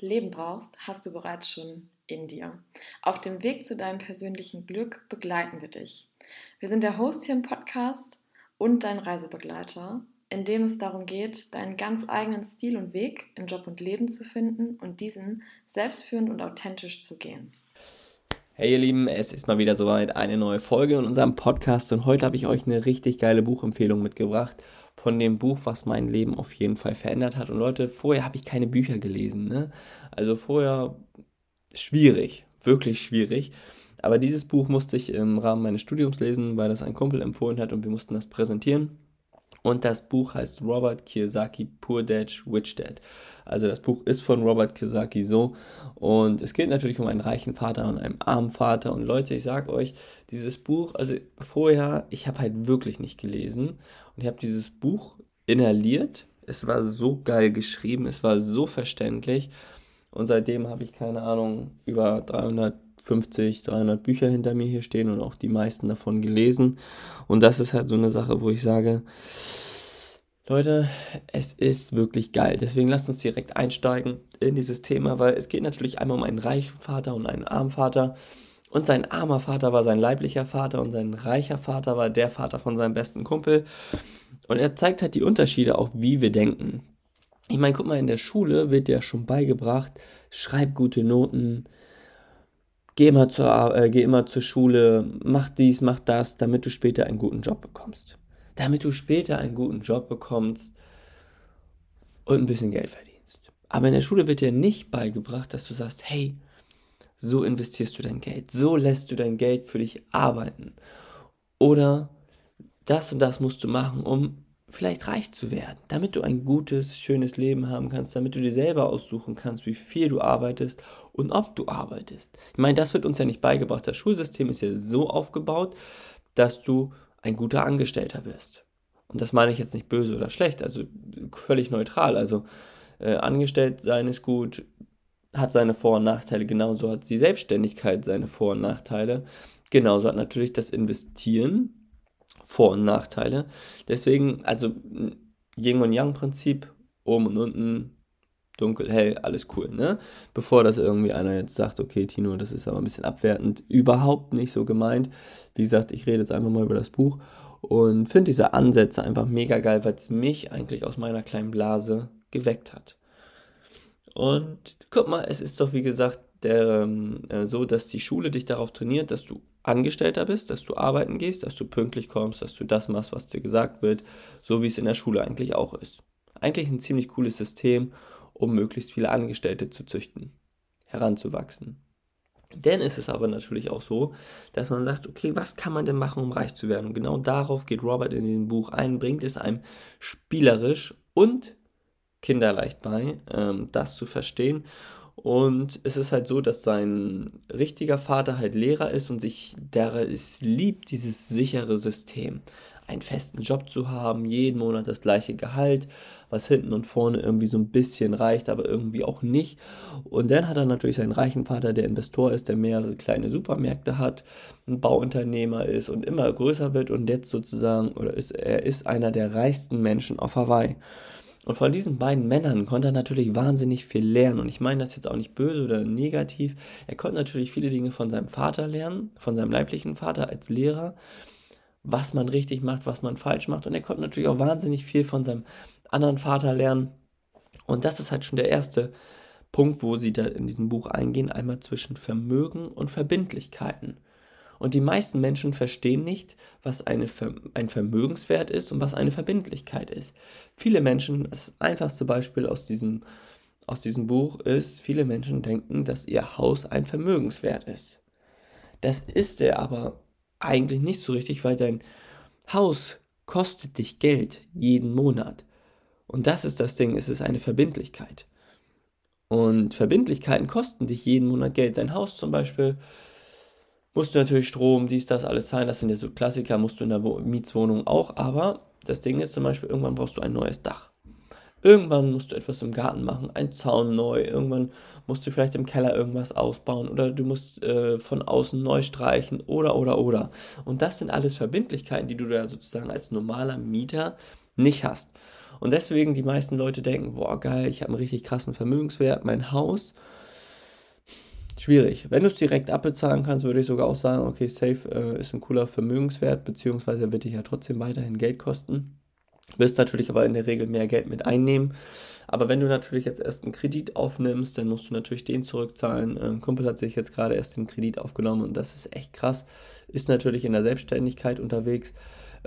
Leben brauchst, hast du bereits schon in dir. Auf dem Weg zu deinem persönlichen Glück begleiten wir dich. Wir sind der Host hier im Podcast und dein Reisebegleiter, in dem es darum geht, deinen ganz eigenen Stil und Weg im Job und Leben zu finden und diesen selbstführend und authentisch zu gehen. Hey ihr Lieben, es ist mal wieder soweit eine neue Folge in unserem Podcast und heute habe ich euch eine richtig geile Buchempfehlung mitgebracht von dem Buch, was mein Leben auf jeden Fall verändert hat. Und Leute, vorher habe ich keine Bücher gelesen. Ne? Also vorher schwierig, wirklich schwierig. Aber dieses Buch musste ich im Rahmen meines Studiums lesen, weil das ein Kumpel empfohlen hat und wir mussten das präsentieren. Und das Buch heißt Robert Kiyosaki Poor Dad, Rich Dad. Also das Buch ist von Robert Kiyosaki so. Und es geht natürlich um einen reichen Vater und einen armen Vater. Und Leute, ich sag euch, dieses Buch, also vorher, ich habe halt wirklich nicht gelesen. Und ich habe dieses Buch inhaliert. Es war so geil geschrieben, es war so verständlich. Und seitdem habe ich keine Ahnung, über 300 50, 300 Bücher hinter mir hier stehen und auch die meisten davon gelesen. Und das ist halt so eine Sache, wo ich sage, Leute, es ist wirklich geil. Deswegen lasst uns direkt einsteigen in dieses Thema, weil es geht natürlich einmal um einen reichen Vater und einen armen Vater. Und sein armer Vater war sein leiblicher Vater und sein reicher Vater war der Vater von seinem besten Kumpel. Und er zeigt halt die Unterschiede auch, wie wir denken. Ich meine, guck mal, in der Schule wird ja schon beigebracht, schreib gute Noten, geh immer zur, äh, geh immer zur Schule, mach dies, mach das, damit du später einen guten Job bekommst. Damit du später einen guten Job bekommst und ein bisschen Geld verdienst. Aber in der Schule wird dir nicht beigebracht, dass du sagst, hey, so investierst du dein Geld, so lässt du dein Geld für dich arbeiten. Oder das und das musst du machen, um vielleicht reich zu werden, damit du ein gutes, schönes Leben haben kannst, damit du dir selber aussuchen kannst, wie viel du arbeitest und ob du arbeitest. Ich meine, das wird uns ja nicht beigebracht. Das Schulsystem ist ja so aufgebaut, dass du ein guter Angestellter wirst. Und das meine ich jetzt nicht böse oder schlecht, also völlig neutral. Also äh, angestellt sein ist gut, hat seine Vor- und Nachteile, genauso hat die Selbstständigkeit seine Vor- und Nachteile. Genauso hat natürlich das Investieren vor- und Nachteile. Deswegen, also Yin und Yang-Prinzip, oben und unten, dunkel, hell, alles cool, ne? Bevor das irgendwie einer jetzt sagt, okay, Tino, das ist aber ein bisschen abwertend, überhaupt nicht so gemeint. Wie gesagt, ich rede jetzt einfach mal über das Buch und finde diese Ansätze einfach mega geil, weil es mich eigentlich aus meiner kleinen Blase geweckt hat. Und guck mal, es ist doch wie gesagt der, ähm, äh, so, dass die Schule dich darauf trainiert, dass du Angestellter bist, dass du arbeiten gehst, dass du pünktlich kommst, dass du das machst, was dir gesagt wird, so wie es in der Schule eigentlich auch ist. Eigentlich ein ziemlich cooles System, um möglichst viele Angestellte zu züchten, heranzuwachsen. Denn ist es aber natürlich auch so, dass man sagt, okay, was kann man denn machen, um reich zu werden? Und genau darauf geht Robert in dem Buch ein, bringt es einem spielerisch und kinderleicht bei, ähm, das zu verstehen und es ist halt so, dass sein richtiger Vater halt Lehrer ist und sich der es liebt, dieses sichere System. Einen festen Job zu haben, jeden Monat das gleiche Gehalt, was hinten und vorne irgendwie so ein bisschen reicht, aber irgendwie auch nicht. Und dann hat er natürlich seinen reichen Vater, der Investor ist, der mehrere kleine Supermärkte hat, ein Bauunternehmer ist und immer größer wird und jetzt sozusagen, oder ist, er ist einer der reichsten Menschen auf Hawaii. Und von diesen beiden Männern konnte er natürlich wahnsinnig viel lernen. Und ich meine das jetzt auch nicht böse oder negativ. Er konnte natürlich viele Dinge von seinem Vater lernen, von seinem leiblichen Vater als Lehrer, was man richtig macht, was man falsch macht. Und er konnte natürlich auch wahnsinnig viel von seinem anderen Vater lernen. Und das ist halt schon der erste Punkt, wo sie da in diesem Buch eingehen, einmal zwischen Vermögen und Verbindlichkeiten. Und die meisten Menschen verstehen nicht, was eine, ein Vermögenswert ist und was eine Verbindlichkeit ist. Viele Menschen, das einfachste Beispiel aus diesem, aus diesem Buch ist, viele Menschen denken, dass ihr Haus ein Vermögenswert ist. Das ist er aber eigentlich nicht so richtig, weil dein Haus kostet dich Geld jeden Monat. Und das ist das Ding, es ist eine Verbindlichkeit. Und Verbindlichkeiten kosten dich jeden Monat Geld. Dein Haus zum Beispiel musst du natürlich Strom, dies, das alles zahlen. Das sind ja so Klassiker, musst du in der Mietswohnung auch. Aber das Ding ist zum Beispiel, irgendwann brauchst du ein neues Dach. Irgendwann musst du etwas im Garten machen, ein Zaun neu. Irgendwann musst du vielleicht im Keller irgendwas ausbauen oder du musst äh, von außen neu streichen oder oder oder. Und das sind alles Verbindlichkeiten, die du da sozusagen als normaler Mieter nicht hast. Und deswegen die meisten Leute denken, boah geil, ich habe einen richtig krassen Vermögenswert, mein Haus. Schwierig. Wenn du es direkt abbezahlen kannst, würde ich sogar auch sagen, okay, safe äh, ist ein cooler Vermögenswert, beziehungsweise wird dich ja trotzdem weiterhin Geld kosten. Wirst natürlich aber in der Regel mehr Geld mit einnehmen. Aber wenn du natürlich jetzt erst einen Kredit aufnimmst, dann musst du natürlich den zurückzahlen. Ein Kumpel hat sich jetzt gerade erst den Kredit aufgenommen und das ist echt krass. Ist natürlich in der Selbstständigkeit unterwegs,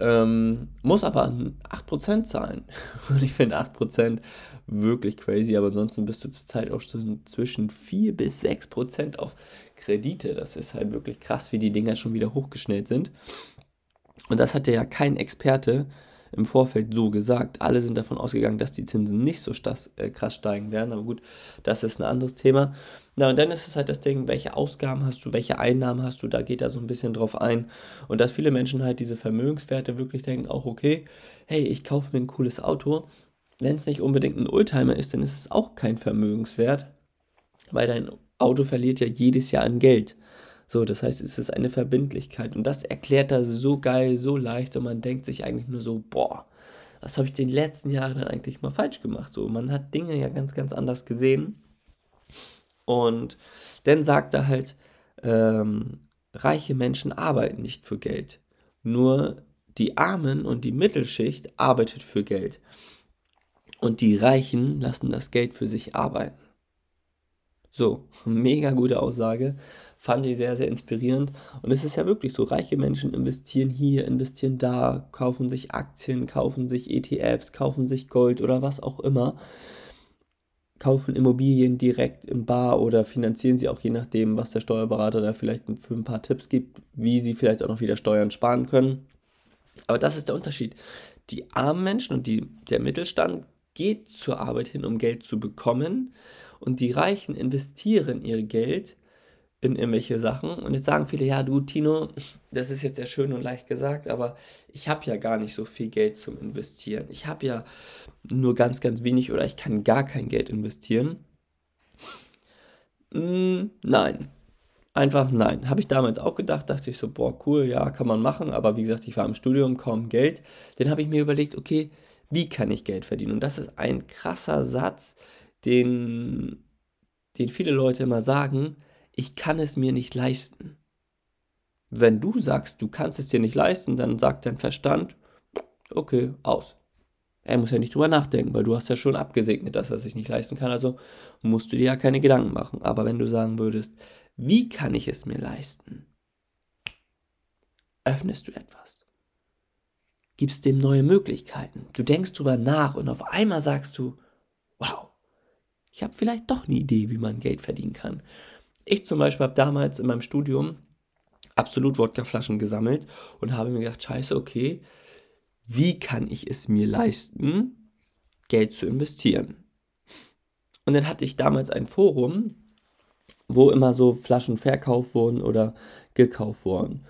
ähm, muss aber 8% zahlen. Und ich finde 8% wirklich crazy, aber ansonsten bist du zurzeit auch schon zwischen 4 bis 6% auf Kredite. Das ist halt wirklich krass, wie die Dinger schon wieder hochgeschnellt sind. Und das hatte ja kein Experte im Vorfeld so gesagt. Alle sind davon ausgegangen, dass die Zinsen nicht so äh, krass steigen werden. Aber gut, das ist ein anderes Thema. Na, und dann ist es halt das Ding, welche Ausgaben hast du, welche Einnahmen hast du, da geht da so ein bisschen drauf ein. Und dass viele Menschen halt diese Vermögenswerte wirklich denken, auch okay, hey, ich kaufe mir ein cooles Auto. Wenn es nicht unbedingt ein Oldtimer ist, dann ist es auch kein Vermögenswert, weil dein Auto verliert ja jedes Jahr an Geld. So, das heißt, es ist eine Verbindlichkeit. Und das erklärt er so geil, so leicht und man denkt sich eigentlich nur so, boah, was habe ich den letzten Jahren dann eigentlich mal falsch gemacht? So, man hat Dinge ja ganz, ganz anders gesehen. Und dann sagt er halt, ähm, reiche Menschen arbeiten nicht für Geld. Nur die Armen und die Mittelschicht arbeitet für Geld. Und die Reichen lassen das Geld für sich arbeiten. So, mega gute Aussage fand ich sehr, sehr inspirierend. Und es ist ja wirklich so, reiche Menschen investieren hier, investieren da, kaufen sich Aktien, kaufen sich ETFs, kaufen sich Gold oder was auch immer, kaufen Immobilien direkt im Bar oder finanzieren sie auch je nachdem, was der Steuerberater da vielleicht für ein paar Tipps gibt, wie sie vielleicht auch noch wieder Steuern sparen können. Aber das ist der Unterschied. Die armen Menschen und die, der Mittelstand geht zur Arbeit hin, um Geld zu bekommen und die Reichen investieren ihr Geld in irgendwelche Sachen. Und jetzt sagen viele, ja, du Tino, das ist jetzt sehr schön und leicht gesagt, aber ich habe ja gar nicht so viel Geld zum Investieren. Ich habe ja nur ganz, ganz wenig oder ich kann gar kein Geld investieren. Mm, nein. Einfach nein. Habe ich damals auch gedacht, dachte ich so, boah, cool, ja, kann man machen, aber wie gesagt, ich war im Studium, kaum Geld. Dann habe ich mir überlegt, okay, wie kann ich Geld verdienen? Und das ist ein krasser Satz, den, den viele Leute immer sagen, ich kann es mir nicht leisten. Wenn du sagst, du kannst es dir nicht leisten, dann sagt dein Verstand, okay, aus. Er muss ja nicht drüber nachdenken, weil du hast ja schon abgesegnet, dass er sich nicht leisten kann, also musst du dir ja keine Gedanken machen. Aber wenn du sagen würdest, wie kann ich es mir leisten? Öffnest du etwas. Gibst dem neue Möglichkeiten. Du denkst drüber nach und auf einmal sagst du, wow, ich habe vielleicht doch eine Idee, wie man Geld verdienen kann. Ich zum Beispiel habe damals in meinem Studium absolut Wodkaflaschen gesammelt und habe mir gedacht, scheiße, okay, wie kann ich es mir leisten, Geld zu investieren? Und dann hatte ich damals ein Forum, wo immer so Flaschen verkauft wurden oder gekauft wurden.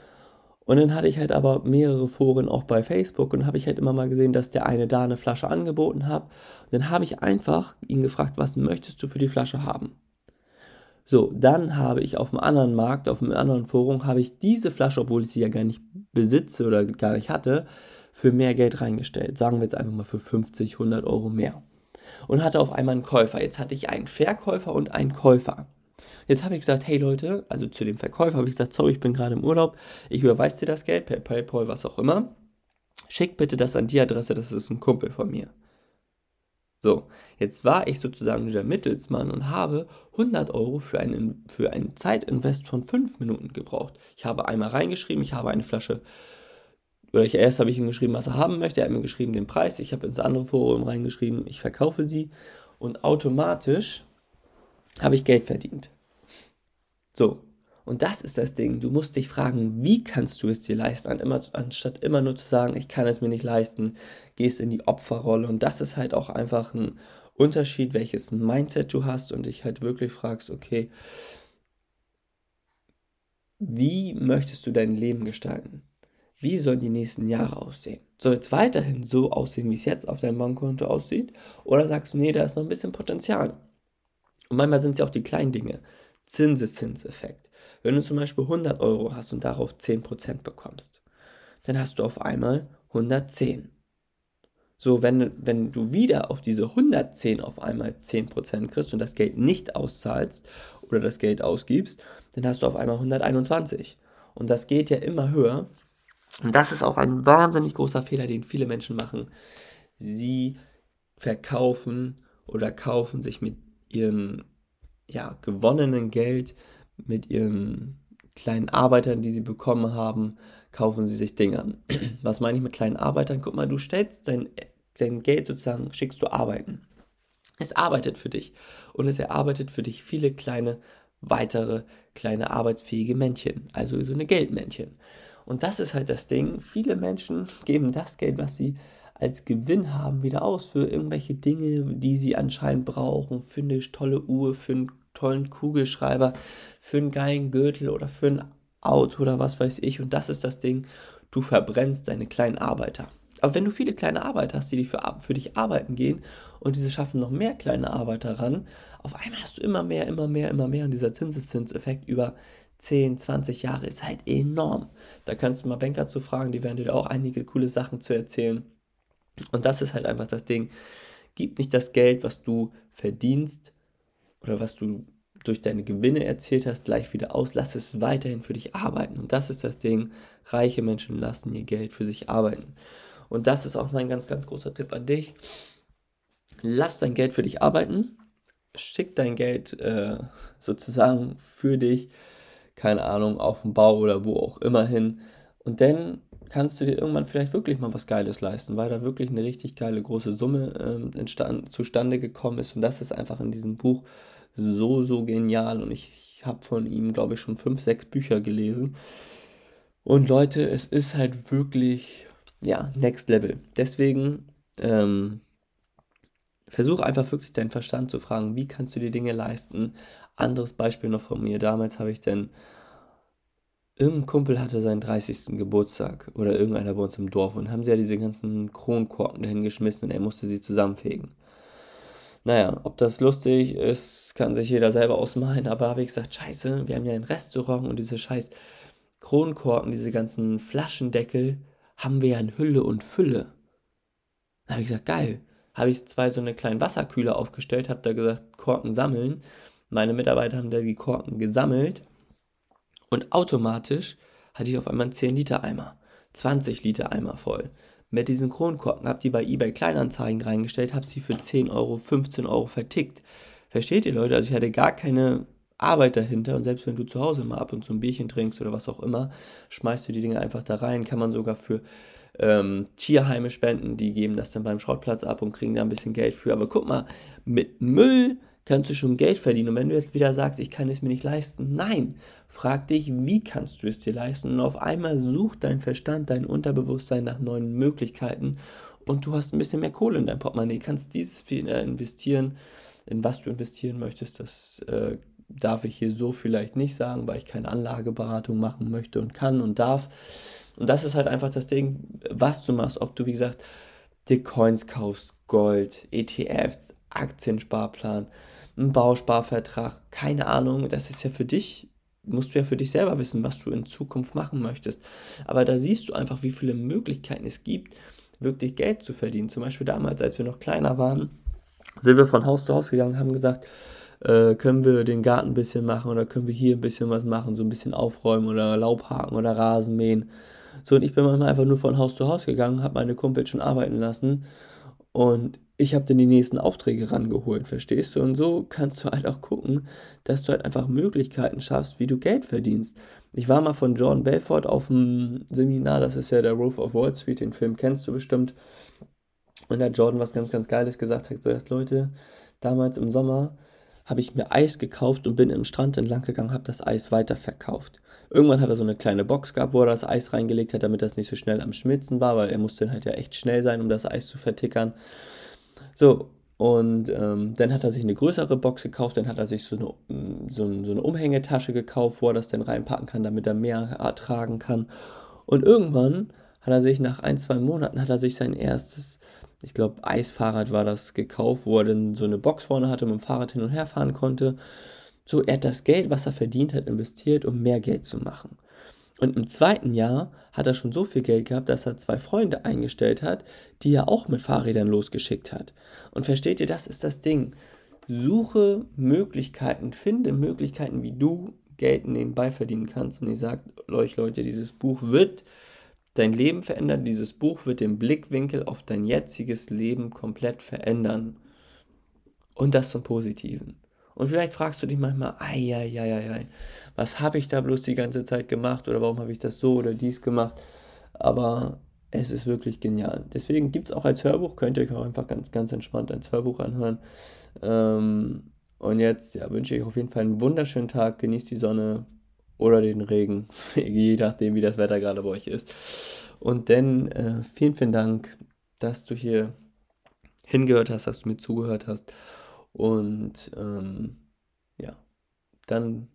Und dann hatte ich halt aber mehrere Foren auch bei Facebook und habe ich halt immer mal gesehen, dass der eine da eine Flasche angeboten hat. Und dann habe ich einfach ihn gefragt, was möchtest du für die Flasche haben? So, dann habe ich auf dem anderen Markt, auf einem anderen Forum, habe ich diese Flasche, obwohl ich sie ja gar nicht besitze oder gar nicht hatte, für mehr Geld reingestellt. Sagen wir jetzt einfach mal für 50, 100 Euro mehr. Und hatte auf einmal einen Käufer. Jetzt hatte ich einen Verkäufer und einen Käufer. Jetzt habe ich gesagt, hey Leute, also zu dem Verkäufer habe ich gesagt, sorry, ich bin gerade im Urlaub, ich überweise dir das Geld per PayPal, was auch immer. Schick bitte das an die Adresse, das ist ein Kumpel von mir. So, jetzt war ich sozusagen der Mittelsmann und habe 100 Euro für einen, für einen Zeitinvest von 5 Minuten gebraucht. Ich habe einmal reingeschrieben, ich habe eine Flasche, oder ich, erst habe ich ihm geschrieben, was er haben möchte, er hat mir geschrieben den Preis, ich habe ins andere Forum reingeschrieben, ich verkaufe sie und automatisch habe ich Geld verdient. So, und das ist das Ding. Du musst dich fragen, wie kannst du es dir leisten, anstatt immer nur zu sagen, ich kann es mir nicht leisten, gehst in die Opferrolle. Und das ist halt auch einfach ein Unterschied, welches Mindset du hast und dich halt wirklich fragst, okay, wie möchtest du dein Leben gestalten? Wie sollen die nächsten Jahre aussehen? Soll es weiterhin so aussehen, wie es jetzt auf deinem Bankkonto aussieht? Oder sagst du, nee, da ist noch ein bisschen Potenzial? Und manchmal sind es ja auch die kleinen Dinge. Zinseszinseffekt. Wenn du zum Beispiel 100 Euro hast und darauf 10% bekommst, dann hast du auf einmal 110. So, wenn, wenn du wieder auf diese 110 auf einmal 10% kriegst und das Geld nicht auszahlst oder das Geld ausgibst, dann hast du auf einmal 121. Und das geht ja immer höher. Und das ist auch ein wahnsinnig großer Fehler, den viele Menschen machen. Sie verkaufen oder kaufen sich mit ihrem ja, gewonnenen Geld, mit ihren kleinen Arbeitern, die sie bekommen haben, kaufen sie sich Dinge. Was meine ich mit kleinen Arbeitern? Guck mal, du stellst dein, dein Geld sozusagen, schickst du arbeiten. Es arbeitet für dich und es erarbeitet für dich viele kleine, weitere, kleine arbeitsfähige Männchen, also so eine Geldmännchen. Und das ist halt das Ding. Viele Menschen geben das Geld, was sie als Gewinn haben, wieder aus für irgendwelche Dinge, die sie anscheinend brauchen. Für eine tolle Uhr, für einen tollen Kugelschreiber, für einen geilen Gürtel oder für ein Auto oder was weiß ich. Und das ist das Ding. Du verbrennst deine kleinen Arbeiter. Aber wenn du viele kleine Arbeiter hast, die für, für dich arbeiten gehen und diese schaffen noch mehr kleine Arbeiter ran, auf einmal hast du immer mehr, immer mehr, immer mehr und dieser Zinseszinseffekt über 10, 20 Jahre ist halt enorm. Da kannst du mal Banker zu fragen, die werden dir auch einige coole Sachen zu erzählen. Und das ist halt einfach das Ding. Gib nicht das Geld, was du verdienst oder was du durch deine Gewinne erzielt hast, gleich wieder aus. Lass es weiterhin für dich arbeiten. Und das ist das Ding. Reiche Menschen lassen ihr Geld für sich arbeiten. Und das ist auch mein ganz, ganz großer Tipp an dich. Lass dein Geld für dich arbeiten. Schick dein Geld äh, sozusagen für dich, keine Ahnung, auf den Bau oder wo auch immer hin. Und dann kannst du dir irgendwann vielleicht wirklich mal was Geiles leisten, weil da wirklich eine richtig geile große Summe äh, entstand, zustande gekommen ist. Und das ist einfach in diesem Buch so, so genial. Und ich, ich habe von ihm, glaube ich, schon fünf, sechs Bücher gelesen. Und Leute, es ist halt wirklich, ja, next level. Deswegen, ähm, versuch einfach wirklich deinen Verstand zu fragen, wie kannst du dir Dinge leisten. Anderes Beispiel noch von mir. Damals habe ich dann irgendein Kumpel hatte seinen 30. Geburtstag oder irgendeiner bei uns im Dorf und haben sie ja diese ganzen Kronkorken dahin geschmissen und er musste sie zusammenfegen. Naja, ob das lustig ist, kann sich jeder selber ausmalen, aber habe ich gesagt, scheiße, wir haben ja ein Restaurant und diese scheiß Kronkorken, diese ganzen Flaschendeckel, haben wir ja in Hülle und Fülle. Da habe ich gesagt, geil. Habe ich zwei so eine kleinen Wasserkühler aufgestellt, habe da gesagt, Korken sammeln. Meine Mitarbeiter haben da die Korken gesammelt und automatisch hatte ich auf einmal einen 10 Liter Eimer, 20 Liter Eimer voll. Mit diesen Kronkorken habe die bei eBay Kleinanzeigen reingestellt, habe sie für 10 Euro, 15 Euro vertickt. Versteht ihr Leute? Also ich hatte gar keine Arbeit dahinter und selbst wenn du zu Hause mal ab und zu ein Bierchen trinkst oder was auch immer, schmeißt du die Dinge einfach da rein. Kann man sogar für ähm, Tierheime spenden, die geben das dann beim Schrottplatz ab und kriegen da ein bisschen Geld für. Aber guck mal, mit Müll kannst du schon Geld verdienen. Und wenn du jetzt wieder sagst, ich kann es mir nicht leisten, nein, frag dich, wie kannst du es dir leisten? Und auf einmal sucht dein Verstand, dein Unterbewusstsein nach neuen Möglichkeiten und du hast ein bisschen mehr Kohle in deinem Portemonnaie, kannst dieses viel investieren, in was du investieren möchtest. Das äh, darf ich hier so vielleicht nicht sagen, weil ich keine Anlageberatung machen möchte und kann und darf. Und das ist halt einfach das Ding, was du machst, ob du, wie gesagt, dir Coins kaufst, Gold, ETFs, Aktiensparplan, ein Bausparvertrag, keine Ahnung, das ist ja für dich, musst du ja für dich selber wissen, was du in Zukunft machen möchtest. Aber da siehst du einfach, wie viele Möglichkeiten es gibt, wirklich Geld zu verdienen. Zum Beispiel damals, als wir noch kleiner waren, sind wir von Haus zu Haus gegangen, haben gesagt, äh, können wir den Garten ein bisschen machen oder können wir hier ein bisschen was machen, so ein bisschen aufräumen oder Laubhaken oder Rasen mähen. So, und ich bin manchmal einfach nur von Haus zu Haus gegangen, habe meine Kumpel schon arbeiten lassen und ich habe dann die nächsten Aufträge rangeholt, verstehst du? Und so kannst du halt auch gucken, dass du halt einfach Möglichkeiten schaffst, wie du Geld verdienst. Ich war mal von John Belfort auf einem Seminar, das ist ja der Roof of Wall Street, den Film kennst du bestimmt. Und da hat Jordan was ganz, ganz Geiles gesagt, hat gesagt, Leute, damals im Sommer habe ich mir Eis gekauft und bin im Strand entlang gegangen, habe das Eis weiterverkauft. Irgendwann hat er so eine kleine Box gehabt, wo er das Eis reingelegt hat, damit das nicht so schnell am Schmitzen war, weil er musste halt ja echt schnell sein, um das Eis zu vertickern. So, Und ähm, dann hat er sich eine größere Box gekauft, dann hat er sich so eine, mm, so, so eine Umhängetasche gekauft, wo er das dann reinpacken kann, damit er mehr ertragen kann. Und irgendwann hat er sich nach ein, zwei Monaten hat er sich sein erstes, ich glaube, Eisfahrrad war das gekauft, wo er dann so eine Box vorne hatte mit dem Fahrrad hin und her fahren konnte. So, er hat das Geld, was er verdient hat, investiert, um mehr Geld zu machen. Und im zweiten Jahr hat er schon so viel Geld gehabt, dass er zwei Freunde eingestellt hat, die er auch mit Fahrrädern losgeschickt hat. Und versteht ihr, das ist das Ding. Suche Möglichkeiten, finde Möglichkeiten, wie du Geld nebenbei verdienen kannst. Und ich sage euch Leute, dieses Buch wird dein Leben verändern. Dieses Buch wird den Blickwinkel auf dein jetziges Leben komplett verändern. Und das zum Positiven. Und vielleicht fragst du dich manchmal, ei, was habe ich da bloß die ganze Zeit gemacht oder warum habe ich das so oder dies gemacht. Aber es ist wirklich genial. Deswegen gibt es auch als Hörbuch, könnt ihr euch auch einfach ganz, ganz entspannt als Hörbuch anhören. Ähm, und jetzt ja, wünsche ich euch auf jeden Fall einen wunderschönen Tag. Genießt die Sonne oder den Regen, je nachdem, wie das Wetter gerade bei euch ist. Und dann äh, vielen, vielen Dank, dass du hier hingehört hast, dass du mir zugehört hast. Und ähm, ja, dann